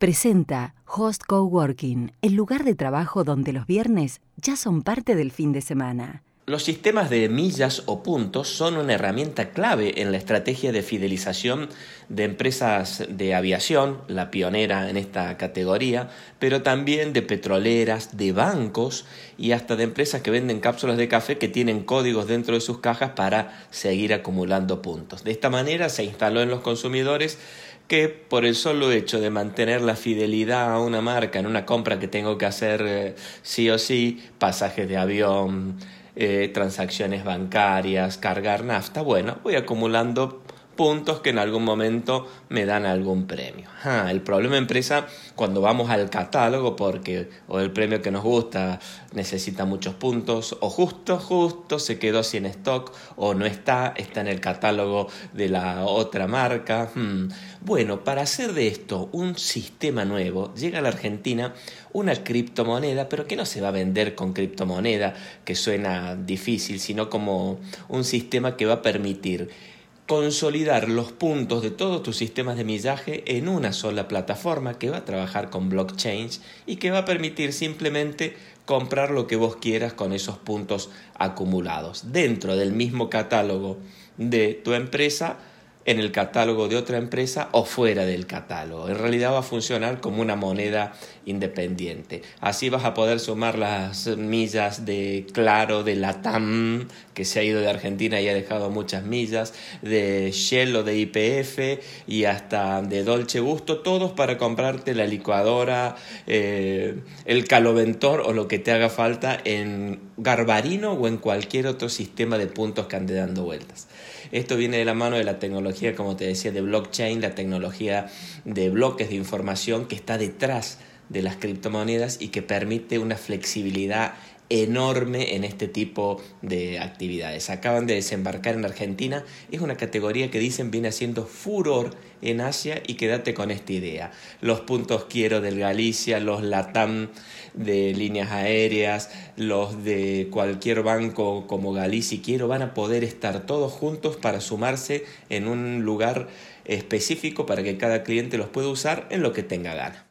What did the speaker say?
Presenta Host Coworking, el lugar de trabajo donde los viernes ya son parte del fin de semana. Los sistemas de millas o puntos son una herramienta clave en la estrategia de fidelización de empresas de aviación, la pionera en esta categoría, pero también de petroleras, de bancos y hasta de empresas que venden cápsulas de café que tienen códigos dentro de sus cajas para seguir acumulando puntos. De esta manera se instaló en los consumidores que por el solo hecho de mantener la fidelidad a una marca en una compra que tengo que hacer eh, sí o sí, pasajes de avión, eh, transacciones bancarias, cargar nafta, bueno, voy acumulando puntos que en algún momento me dan algún premio. Ah, el problema empresa cuando vamos al catálogo porque o el premio que nos gusta necesita muchos puntos o justo justo se quedó sin stock o no está, está en el catálogo de la otra marca. Hmm. Bueno, para hacer de esto un sistema nuevo, llega a la Argentina una criptomoneda, pero que no se va a vender con criptomoneda, que suena difícil, sino como un sistema que va a permitir consolidar los puntos de todos tus sistemas de millaje en una sola plataforma que va a trabajar con blockchain y que va a permitir simplemente comprar lo que vos quieras con esos puntos acumulados dentro del mismo catálogo de tu empresa en el catálogo de otra empresa o fuera del catálogo. En realidad va a funcionar como una moneda independiente. Así vas a poder sumar las millas de Claro, de Latam, que se ha ido de Argentina y ha dejado muchas millas, de Shell o de IPF y hasta de Dolce Gusto, todos para comprarte la licuadora, eh, el caloventor o lo que te haga falta en Garbarino o en cualquier otro sistema de puntos que ande dando vueltas. Esto viene de la mano de la como te decía, de blockchain, la tecnología de bloques de información que está detrás de las criptomonedas y que permite una flexibilidad enorme en este tipo de actividades. Acaban de desembarcar en Argentina, es una categoría que dicen viene haciendo furor en Asia y quédate con esta idea. Los puntos quiero del Galicia, los LATAM de líneas aéreas, los de cualquier banco como Galicia quiero van a poder estar todos juntos para sumarse en un lugar específico para que cada cliente los pueda usar en lo que tenga gana.